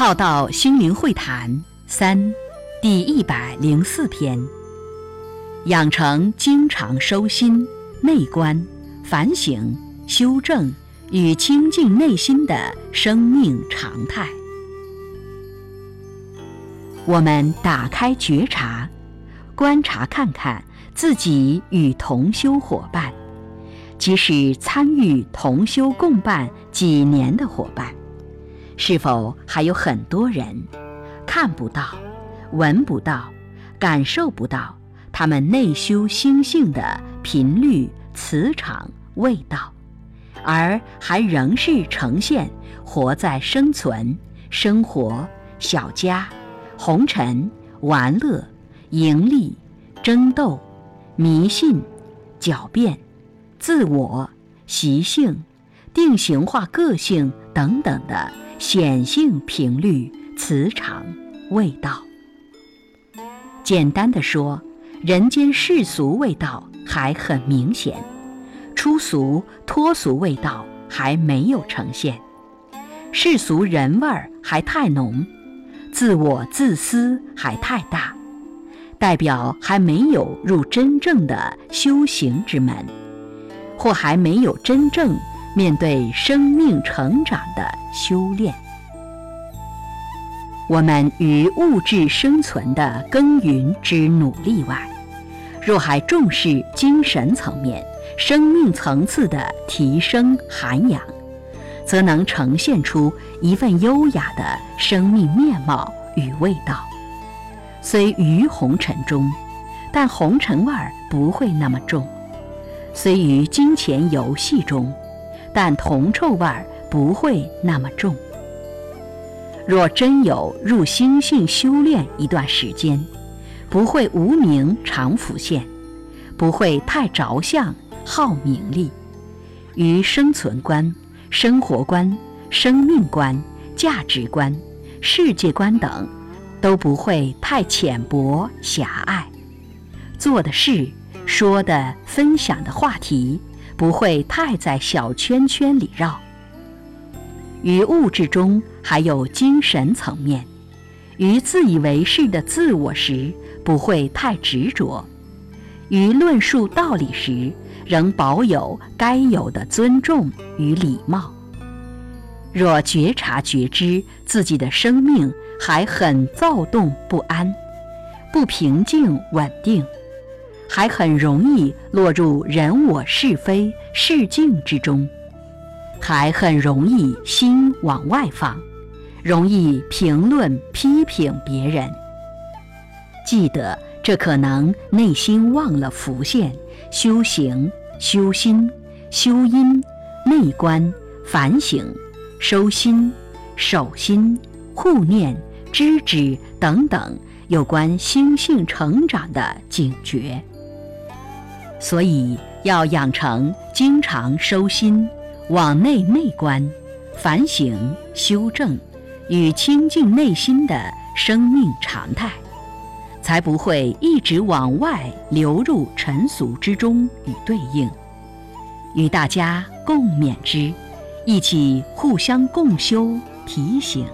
浩道心灵会谈三，第一百零四篇：养成经常收心、内观、反省、修正与清净内心的生命常态。我们打开觉察，观察看看自己与同修伙伴，即使参与同修共办几年的伙伴。是否还有很多人看不到、闻不到、感受不到他们内修心性的频率、磁场、味道，而还仍是呈现活在生存、生活、小家、红尘、玩乐、盈利、争斗、迷信、狡辩、自我、习性、定型化个性等等的？显性频率、磁场、味道。简单的说，人间世俗味道还很明显，出俗脱俗味道还没有呈现，世俗人味儿还太浓，自我自私还太大，代表还没有入真正的修行之门，或还没有真正。面对生命成长的修炼，我们于物质生存的耕耘之努力外，若还重视精神层面、生命层次的提升涵养，则能呈现出一份优雅的生命面貌与味道。虽于红尘中，但红尘味儿不会那么重；虽于金钱游戏中。但铜臭味儿不会那么重。若真有入心性修炼一段时间，不会无名常浮现，不会太着相好名利，于生存观、生活观、生命观、价值观、世界观等，都不会太浅薄狭隘。做的事、说的、分享的话题。不会太在小圈圈里绕。于物质中还有精神层面，于自以为是的自我时不会太执着；于论述道理时仍保有该有的尊重与礼貌。若觉察觉知自己的生命还很躁动不安、不平静稳定。还很容易落入人我是非是境之中，还很容易心往外放，容易评论批评别人。记得，这可能内心忘了浮现修行、修心、修因、内观、反省、收心、守心、护念、知止等等有关心性成长的警觉。所以要养成经常收心、往内内观、反省、修正与清净内心的生命常态，才不会一直往外流入尘俗之中与对应，与大家共勉之，一起互相共修提醒。